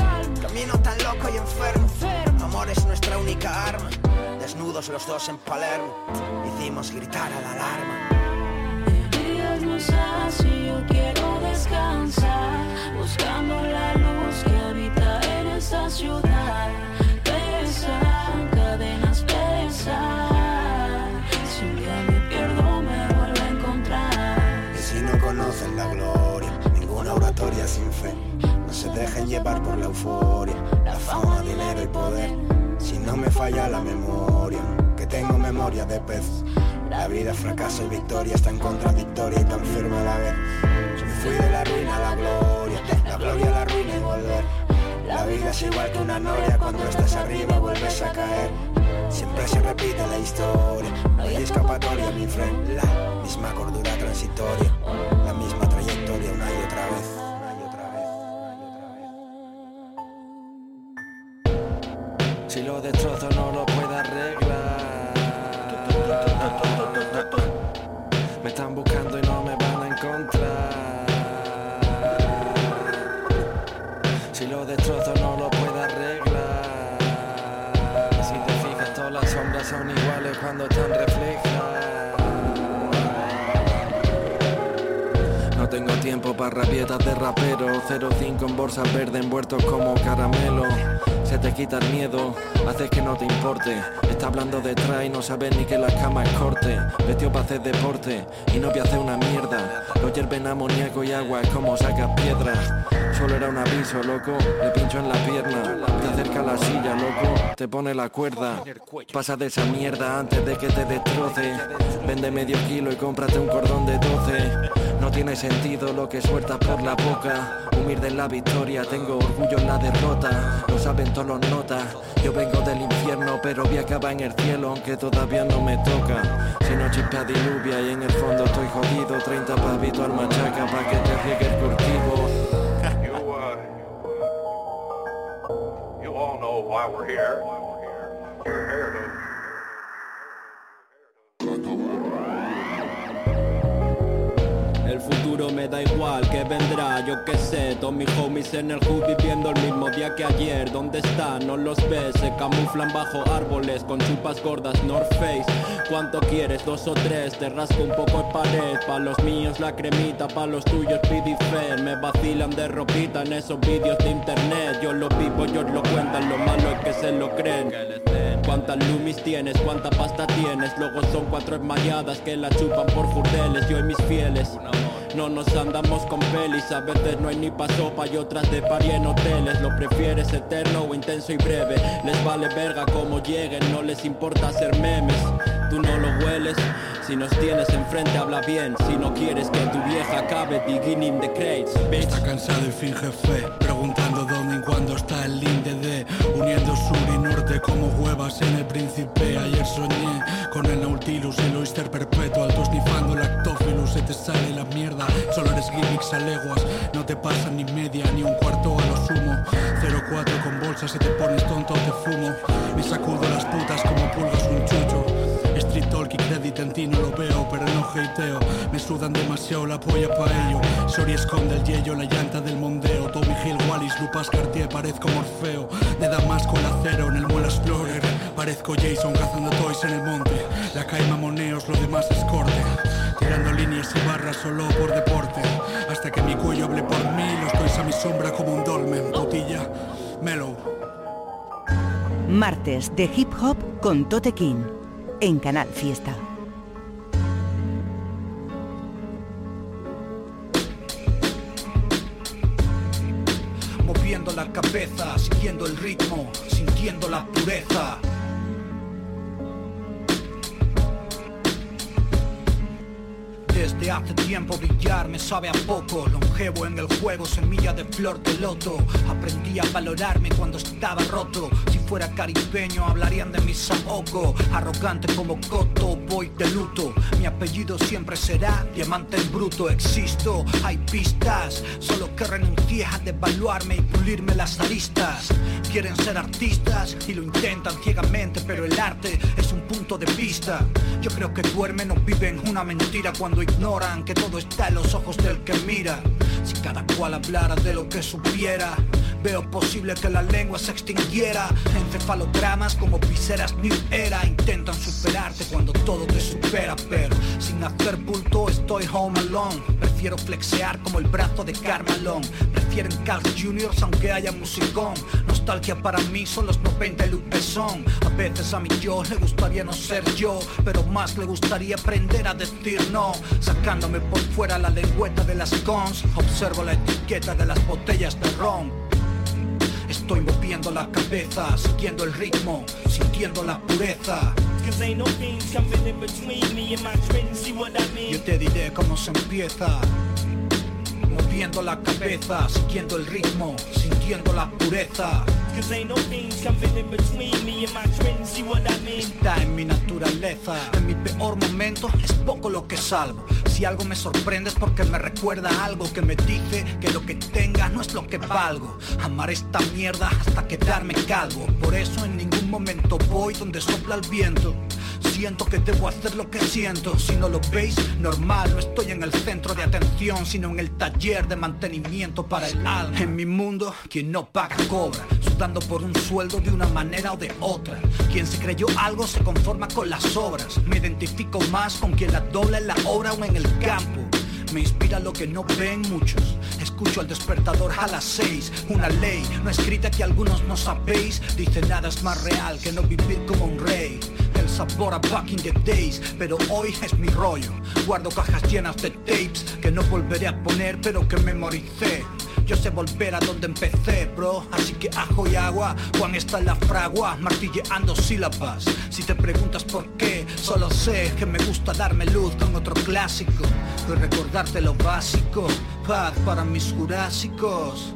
Camino tan loco y enfermo, amor es nuestra única arma. Desnudos los dos en Palermo, hicimos gritar a la alarma. días no así, yo quiero descansar, buscando la luz que habita en esta ciudad. Pesan, cadenas pesan, si un día me pierdo me vuelvo a encontrar. Y si no conocen la gloria, ninguna oratoria sin fe. No se dejen llevar por la euforia, la fama, dinero y poder. Si no me falla la memoria, que tengo memoria de pez. La vida, fracaso y victoria es tan contradictoria y tan firme a la vez. Yo me fui de la ruina la gloria, la gloria la ruina y volver. La vida es igual que una noria, cuando estás arriba vuelves a caer. Siempre se repite la historia, no hay escapatoria, mi friend. La misma cordura transitoria, la misma trayectoria una y otra vez. Si lo destrozo no lo puedo arreglar. Para rabietas de rapero 05 en bolsa verde envueltos como caramelo. Se te quita el miedo, haces que no te importe. Está hablando detrás y no sabes ni que la cama es corte. Vestido para hacer deporte y no voy a una mierda. Lo hierven amoníaco y agua es como sacas piedras Solo era un aviso, loco, le pincho en la pierna. Te acerca a la silla, loco, te pone la cuerda. Pasa de esa mierda antes de que te destroce. Vende medio kilo y cómprate un cordón de 12 no tiene sentido lo que sueltas por la boca. Humilde en la victoria, tengo orgullo en la derrota. Lo saben todos los notas. Yo vengo del infierno, pero voy a acabar en el cielo, aunque todavía no me toca. Si no chispea diluvia y en el fondo estoy jodido. 30 pavitos al machaca pa' que te riegue el cultivo. You all know why we're here. We're here to El futuro me da igual vendrá, yo qué sé Todos mis homies en el hood viviendo el mismo día que ayer ¿Dónde están? No los ves, se camuflan bajo árboles Con chupas gordas North Face ¿Cuánto quieres? Dos o tres, te rasco un poco de pared Pa' los míos la cremita, pa' los tuyos pidifer Me vacilan de ropita en esos vídeos de internet Yo lo vivo, ellos lo cuentan, lo malo es que se lo creen ¿Cuántas lumis tienes? ¿Cuánta pasta tienes? Luego son cuatro esmalladas que la chupan por jurdeles Yo y mis fieles no nos andamos con pelis, a veces no hay ni pa' sopa y otras de pari en hoteles. Lo prefieres eterno o intenso y breve. Les vale verga como lleguen, no les importa hacer memes. Tú no lo hueles, si nos tienes enfrente habla bien. Si no quieres que tu vieja acabe beginning the crates Está cansado y finge fe, preguntando dónde y cuándo está el linde de Uniendo sur y norte como huevas en el príncipe. Ayer soñé con el Nautilus, el oyster perpetuo Alto Gimmicks a leguas, no te pasa ni media ni un cuarto a lo sumo. 04 con bolsas, si te pones tonto te fumo. Y sacudo las putas como pulgas un chucho. Street talk y credit en ti no lo veo, pero no hateo. Me sudan demasiado la polla pa' ello. Sori esconde el hielo, la llanta del mondeo. Tommy Hill, Wallis, Lupas, Cartier, parezco Morfeo. De Damasco el acero en el Muela Explorer. Parezco Jason cazando toys en el monte. La caima moneos, lo demás es corte. Tirando líneas y barras solo por deporte Hasta que mi cuello hable por mí Los toys a mi sombra como un dolmen Putilla, mellow Martes de hip hop con Tote King en Canal Fiesta. moviendo la cabeza, siguiendo el ritmo, sintiendo la pureza. Hace tiempo brillar me sabe a poco. Longevo en el juego, semilla de flor de loto. Aprendí a valorarme cuando estaba roto fuera caribeño hablarían de mi saoco Arrogante como Coto, voy de luto. Mi apellido siempre será diamante en bruto. Existo, hay pistas Solo que renuncié a devaluarme y pulirme las aristas. Quieren ser artistas y lo intentan ciegamente Pero el arte es un punto de vista. Yo creo que duermen o viven una mentira Cuando ignoran que todo está en los ojos del que mira. Si cada cual hablara de lo que supiera Veo posible que la lengua se extinguiera. Encefalogramas como viseras New Era Intentan superarte cuando todo te supera Pero sin hacer bulto estoy home alone. Prefiero flexear como el brazo de Carmalón Prefieren Carl Juniors aunque haya musicón. Nostalgia para mí son los 90 y Lupezón A veces a mi yo le gustaría no ser yo Pero más le gustaría aprender a decir no. Sacándome por fuera la lengüeta de las cons. Observo la etiqueta de las botellas de ron Estoy moviendo la cabeza, siguiendo el ritmo, sintiendo la pureza. Yo te diré cómo se empieza. Moviendo la cabeza, siguiendo el ritmo, sintiendo la pureza. Cause ain't no things coming in between me and my dreams, see what I mean? Está en mi naturaleza. En mi peor momento es poco lo que salvo. Si algo me sorprende es porque me recuerda algo que me dice que lo que tenga no es lo que valgo. Amar esta mierda hasta quedarme calvo. Por eso en ningún momento voy donde sopla el viento. Siento que debo hacer lo que siento. Si no lo veis, normal, no estoy en el centro de atención, sino en el taller de mantenimiento para el alma. En mi mundo, quien no paga cobra, sudando por un sueldo de una manera o de otra. Quien se creyó algo se conforma con las obras. Me identifico más con quien la dobla en la obra o en el campo. Me inspira lo que no ven muchos. Escucho al despertador a las seis. Una ley no escrita que algunos no sabéis. Dice nada es más real que no vivir como un rey. El sabor a back in the days, pero hoy es mi rollo. Guardo cajas llenas de tapes que no volveré a poner, pero que memoricé. Yo sé volver a donde empecé, bro Así que ajo y agua, Juan está en la fragua Martilleando sílabas Si te preguntas por qué, solo sé Que me gusta darme luz con otro clásico Y recordarte lo básico Paz para mis jurásicos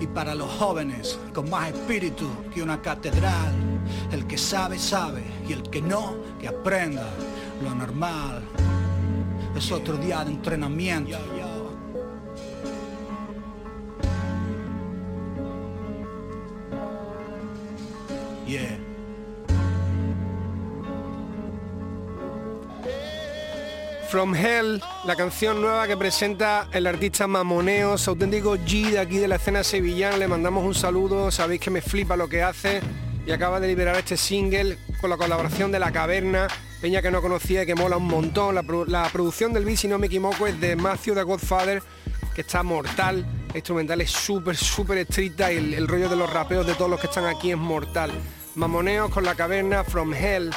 y para los jóvenes con más espíritu que una catedral. El que sabe, sabe, y el que no, que aprenda. Lo normal es otro día de entrenamiento. Yeah. From Hell, la canción nueva que presenta el artista Mamoneos, auténtico G de aquí de la escena sevillana. Le mandamos un saludo, sabéis que me flipa lo que hace y acaba de liberar este single con la colaboración de La Caverna, peña que no conocía y que mola un montón. La, pro- la producción del beat, si no me equivoco, es de Matthew the Godfather, que está mortal. El instrumental es súper, súper estricta y el, el rollo de los rapeos de todos los que están aquí es mortal. Mamoneos con La Caverna, From Hell.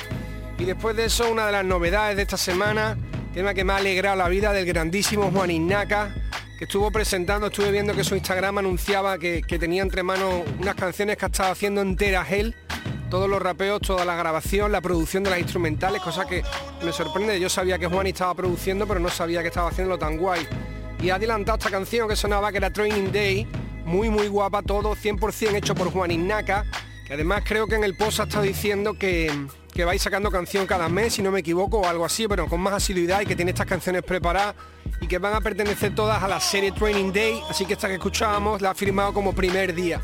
Y después de eso, una de las novedades de esta semana, tema que me ha alegrado la vida del grandísimo Juan Ignaca, que estuvo presentando, estuve viendo que su Instagram anunciaba que, que tenía entre manos unas canciones que ha estado haciendo enteras él, todos los rapeos, toda la grabación, la producción de las instrumentales, cosa que me sorprende. Yo sabía que Juan estaba produciendo, pero no sabía que estaba haciéndolo tan guay. Y ha adelantado esta canción que sonaba, que era Training Day, muy muy guapa todo, 100% hecho por Juan Ignaca, además creo que en el post ha estado diciendo que, que vais sacando canción cada mes, si no me equivoco, o algo así, pero con más asiduidad y que tiene estas canciones preparadas y que van a pertenecer todas a la serie Training Day, así que esta que escuchábamos la ha firmado como primer día.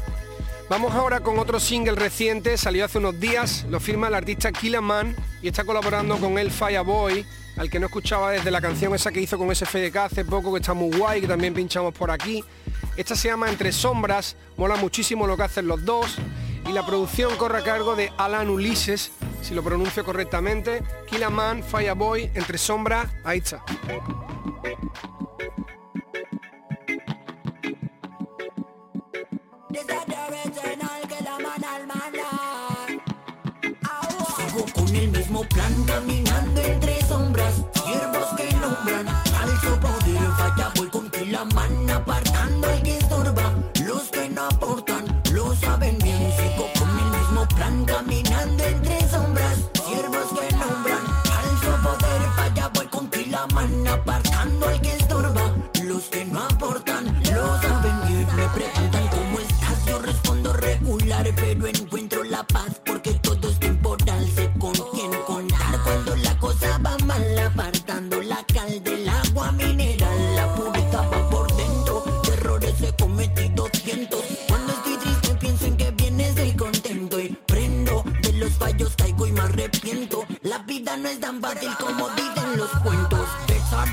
Vamos ahora con otro single reciente, salió hace unos días, lo firma el artista Killaman y está colaborando con el Fireboy, al que no escuchaba desde la canción esa que hizo con SFDK hace poco, que está muy guay, que también pinchamos por aquí. Esta se llama Entre Sombras, mola muchísimo lo que hacen los dos y la producción corre a cargo de Alan Ulises, si lo pronuncio correctamente. Killaman, Fireboy, Entre Sombras, ahí no es tan fácil como dicen los cuentos. De esa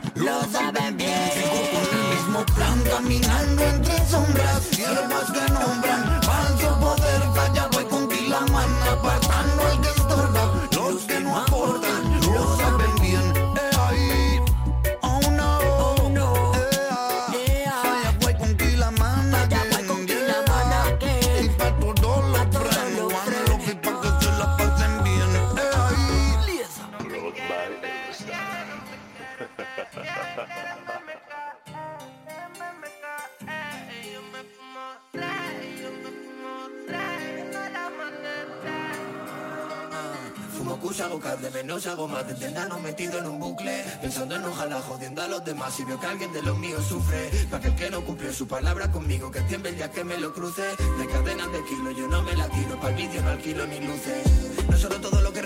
plan, lo saben bien. Sigo con el mismo plan, caminando entre sombras, hierbas que nombran. Falso poder, falla, voy con ti la mano, apartando al que estorba, los que no aportan. de menos hago más Desde enano metido en un bucle Pensando en ojalá jodiendo a los demás Y veo que alguien de los míos sufre Para aquel que no cumplió su palabra conmigo Que tiemble el día que me lo cruce De cadenas de kilo yo no me la tiro Para el vídeo no alquilo ni luces No solo todo lo que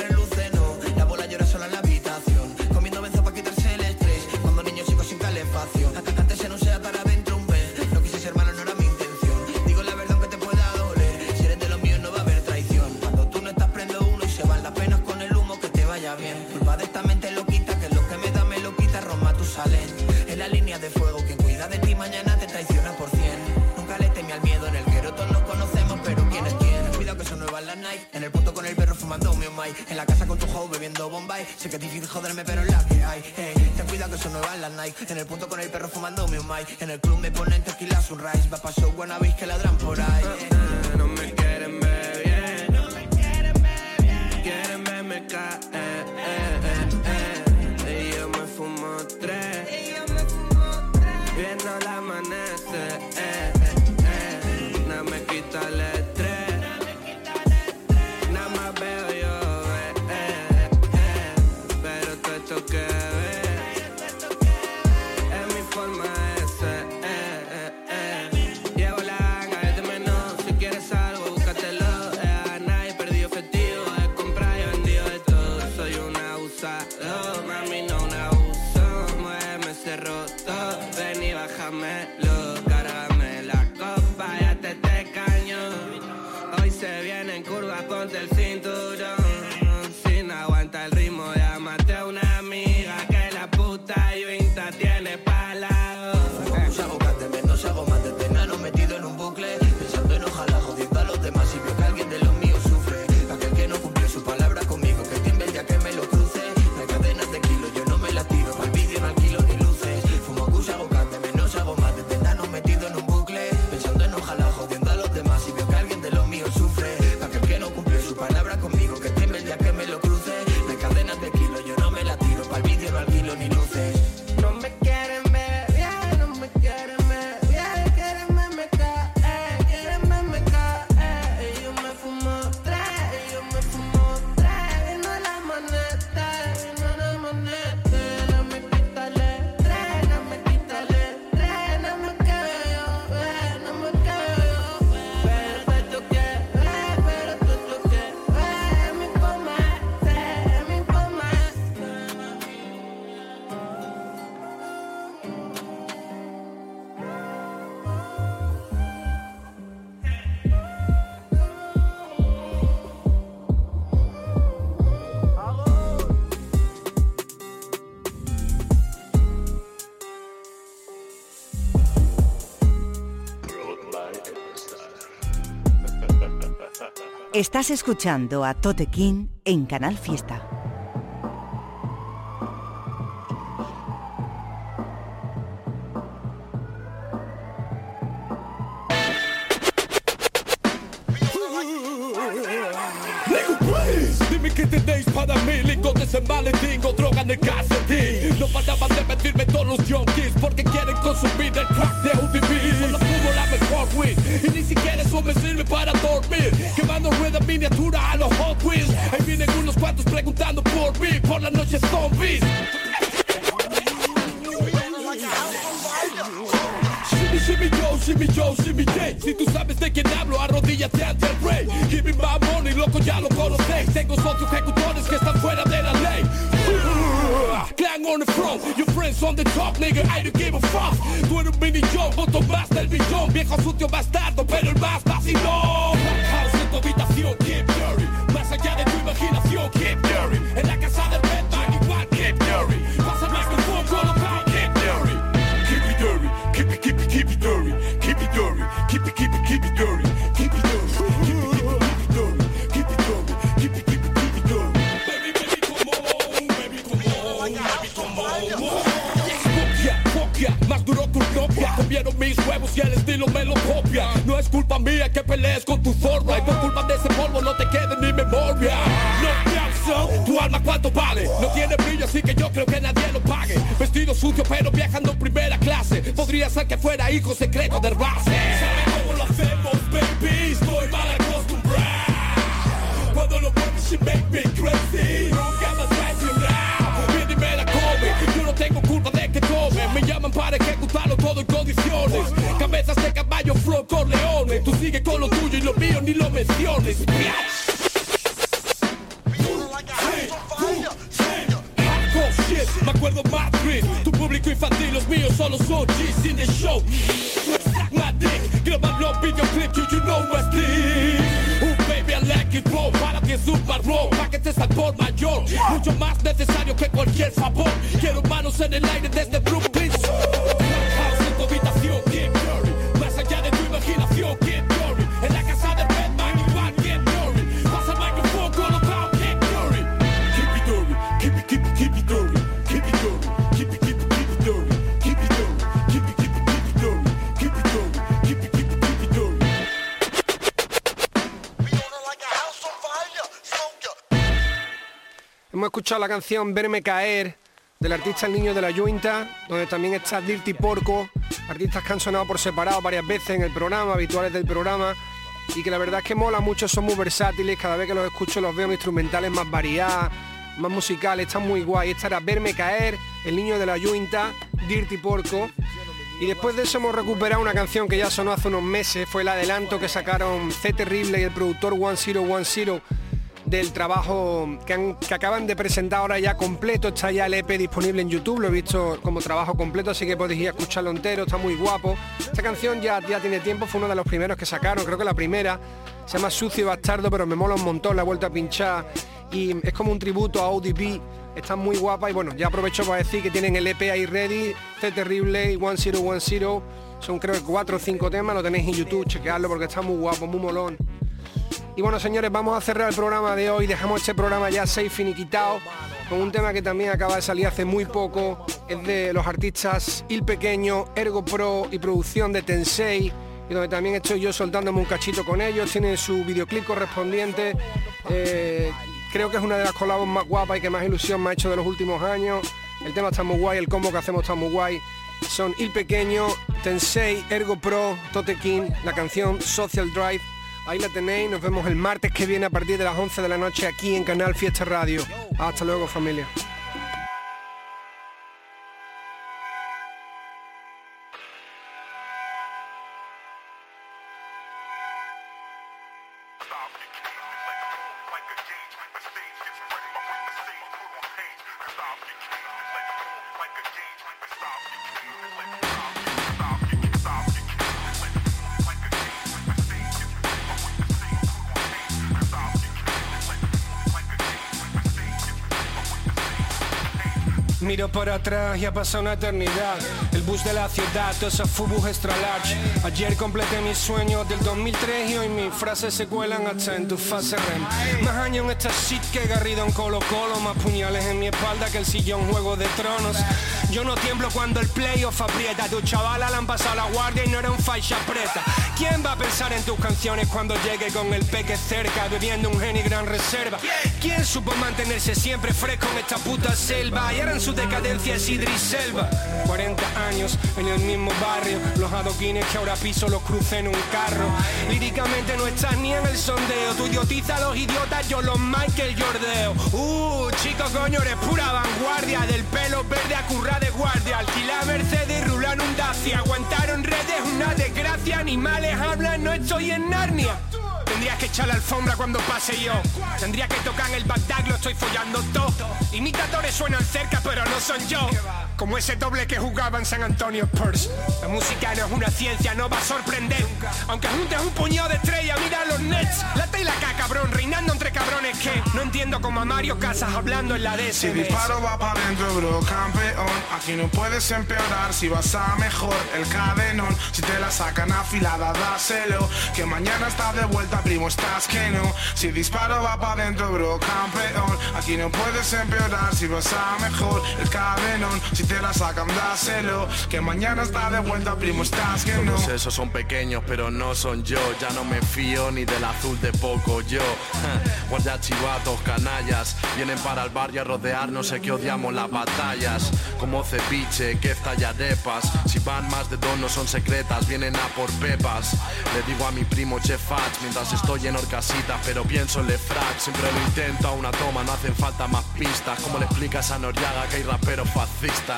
Sé que es difícil joderme, pero es la que hay. Hey, ten cuidado que son nuevas las Nike. En el punto con el perro fumándome un mic. En el club me ponen tequila sunrise. Va pa' show, buena que ladran por ahí. Estás escuchando a Tote King en Canal Fiesta. Shimmy, shimmy, yo, shimmy, yo, shimmy, J Si tú sabes de quién hablo, arrodíllate ante el rey Give me my money, loco, ya lo conocéis Tengo socios ejecutores que están fuera de la ley Clan on the front, your friends on the top, nigga, I don't give a fuck. Tú eres un mini yo, voto más del millón Viejo sucio bastardo, Ser que fuera hijo secreto del base ¿Sabe cómo lo hacemos, baby? Estoy mal acostumbrado. Cuando lo mueves she make me crazy. Nunca más racional Viene y me la come. Yo no tengo culpa de que tome. Me llaman para ejecutarlo todo en condiciones. Cabezas de caballo, flow con leones Tú sigue con lo tuyo y lo mío ni lo menciones infantil, los míos solo son G's in the show. Suck my dick, graba los videoclips, you, you know what's this Oh baby, I like it raw, para ti es un marrón Paquetes al por mayor, mucho más necesario que cualquier favor Quiero manos en el aire desde Brooklyn escuchado la canción Verme Caer del artista El Niño de la Yunta, donde también está Dirty Porco, artistas que han sonado por separado varias veces en el programa, habituales del programa, y que la verdad es que mola mucho, son muy versátiles, cada vez que los escucho los veo instrumentales más variadas, más musicales, están muy guay. Esta era Verme Caer, El Niño de la Yunta, Dirty Porco. Y después de eso hemos recuperado una canción que ya sonó hace unos meses, fue el adelanto que sacaron C Terrible y el productor One Zero One Zero del trabajo que, han- que acaban de presentar ahora ya completo, está ya el EP disponible en YouTube, lo he visto como trabajo completo, así que podéis ir a escucharlo entero, está muy guapo. Esta canción ya, ya tiene tiempo, fue uno de los primeros que sacaron, creo que la primera, se llama Sucio Bastardo, pero me mola un montón, la he vuelto a pinchar y es como un tributo a ODB, está muy guapa y bueno, ya aprovecho para decir que tienen el EP ahí ready, C Terrible y One Zero One Zero, son creo que cuatro o cinco temas, lo tenéis en YouTube, chequeadlo porque está muy guapo, muy molón. Y bueno, señores, vamos a cerrar el programa de hoy. Dejamos este programa ya seis finiquitado con un tema que también acaba de salir hace muy poco. Es de los artistas Il Pequeño, Ergo Pro y producción de Tensei. Y donde también estoy yo soltándome un cachito con ellos. Tienen su videoclip correspondiente. Eh, creo que es una de las colabos más guapas y que más ilusión me ha hecho de los últimos años. El tema está muy guay, el combo que hacemos está muy guay. Son Il Pequeño, Tensei, Ergo Pro, Tote King, la canción Social Drive. Ahí la tenéis, nos vemos el martes que viene a partir de las 11 de la noche aquí en Canal Fiesta Radio. Hasta luego familia. Miro para atrás y ha pasado una eternidad. El bus de la ciudad, todos esos fubus extra large. Ayer completé mis sueños del 2003 Y hoy mis frases se cuelan hasta en tu fase REM. Más años en esta shit que Garrido en Colo Colo Más puñales en mi espalda que el sillón Juego de Tronos. Yo no tiemblo cuando el playoff aprieta. Tu chavala le han pasado la guardia y no era un faixa preta ¿Quién va a pensar en tus canciones cuando llegue con el peque cerca Bebiendo un Geni Gran Reserva ¿Quién supo mantenerse siempre fresco en esta puta selva? Y ahora en su decadencia es Idris Selva 40 años en el mismo barrio Los adoquines que ahora piso los crucé en un carro. Líricamente no estás ni en el sondeo Tú idiotiza a los idiotas, yo los Michael Jordeo. Uh, chico coño, eres pura vanguardia Del pelo verde a curra de guardia Alquilar Mercedes, Dacia Aguantaron redes, una desgracia. Animales hablan, no estoy en Narnia. Tendrías que echar la alfombra cuando pase yo. Tendría que tocar en el Bagdad, lo estoy follando todo. Imitadores suenan cerca pero no son yo como ese doble que jugaba en San Antonio Spurs. La música no es una ciencia, no va a sorprender. Aunque juntes un puñado de estrellas, mira los Nets. La tela acá, cabrón, reinando entre cabrones que No entiendo como a Mario Casas hablando en la DS Si disparo va para adentro, bro, campeón Aquí no puedes empeorar si vas a mejor el cadenón. Si te la sacan afilada, dáselo. Que mañana está de vuelta, primo, estás que no. Si disparo va para adentro, bro, campeón Aquí no puedes empeorar si vas a mejor el cadenón te la sacan, dáselo Que mañana está de vuelta, primo, estás que no Todos esos son pequeños, pero no son yo. Ya no me fío ni del azul de poco yo. Guardia chivatos, canallas, vienen para el barrio a rodear, no sé qué odiamos las batallas. Como ceviche, que arepas. Si van más de dos no son secretas, vienen a por pepas. Le digo a mi primo Chef Fats mientras estoy en Orcasitas, pero pienso en Lefrak. Siempre lo intento a una toma, no hacen falta más pistas. ¿Cómo le explicas a Noriaga que hay raperos fascistas?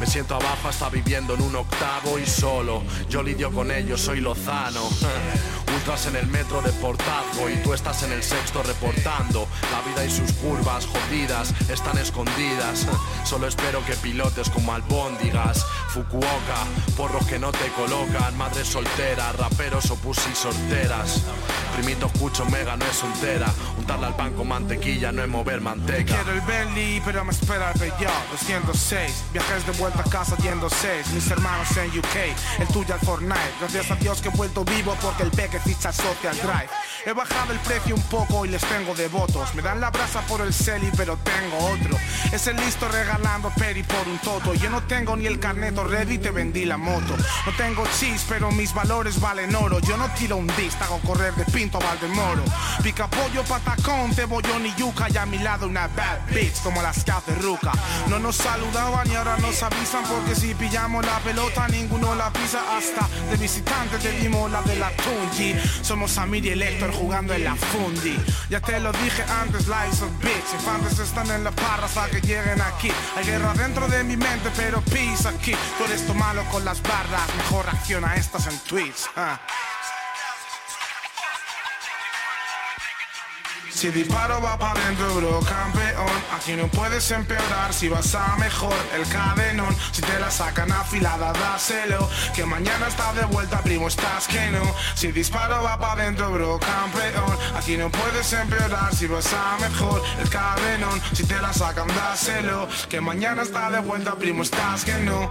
Me siento abajo hasta viviendo en un octavo y solo. Yo lidio con ellos, soy Lozano. Ultras en el metro de Portazo y tú estás en el sexto reportando. La vida y sus curvas jodidas están escondidas. Solo espero que pilotes como albóndigas. Fukuoka, porros que no te colocan. Madres solteras, raperos o pussy sorteras. Primito escucho mega, no es soltera. Untarle al pan con mantequilla no es mover manteca. Quiero el Bentley, pero me espera el Peugeot 206 Viajes de vuelta a casa yendo 6 Mis hermanos en UK, el tuyo al Fortnite. Gracias a Dios que he vuelto vivo porque el peque ficha Social Drive. He bajado el precio un poco y les tengo devotos Me dan la brasa por el celi pero tengo otro. Es el listo regalando peri por un toto. Yo no tengo ni el carneto ready te vendí la moto. No tengo cheese pero mis valores valen oro. Yo no tiro un disc, hago correr de Pinto a Valdemoro. Pica pollo, patacón, cebollón y yuca Y a mi lado una bad bitch como las que hace Ruca No nos saludaban y ahora nos avisan Porque si pillamos la pelota ninguno la pisa. Hasta de visitante te dimos la de la Tunji. Somos Samir y el Héctor jugando en la Fundi. Ya te lo dije antes, lies of bitch. Infantes están en la parra hasta que lleguen aquí. Hay guerra dentro de mi mente pero peace aquí. Tú eres tu malo con las barras. Mejor reacciona a estas en tweets. Si disparo va para adentro, bro, campeón. Aquí no puedes empeorar si vas a mejor el cadenón. Si te la sacan afilada, dáselo. Que mañana está de vuelta, primo, estás que no. Si disparo va para adentro, bro, campeón. Aquí no puedes empeorar si vas a mejor el cadenón. Si te la sacan, dáselo. Que mañana está de vuelta, primo, estás que no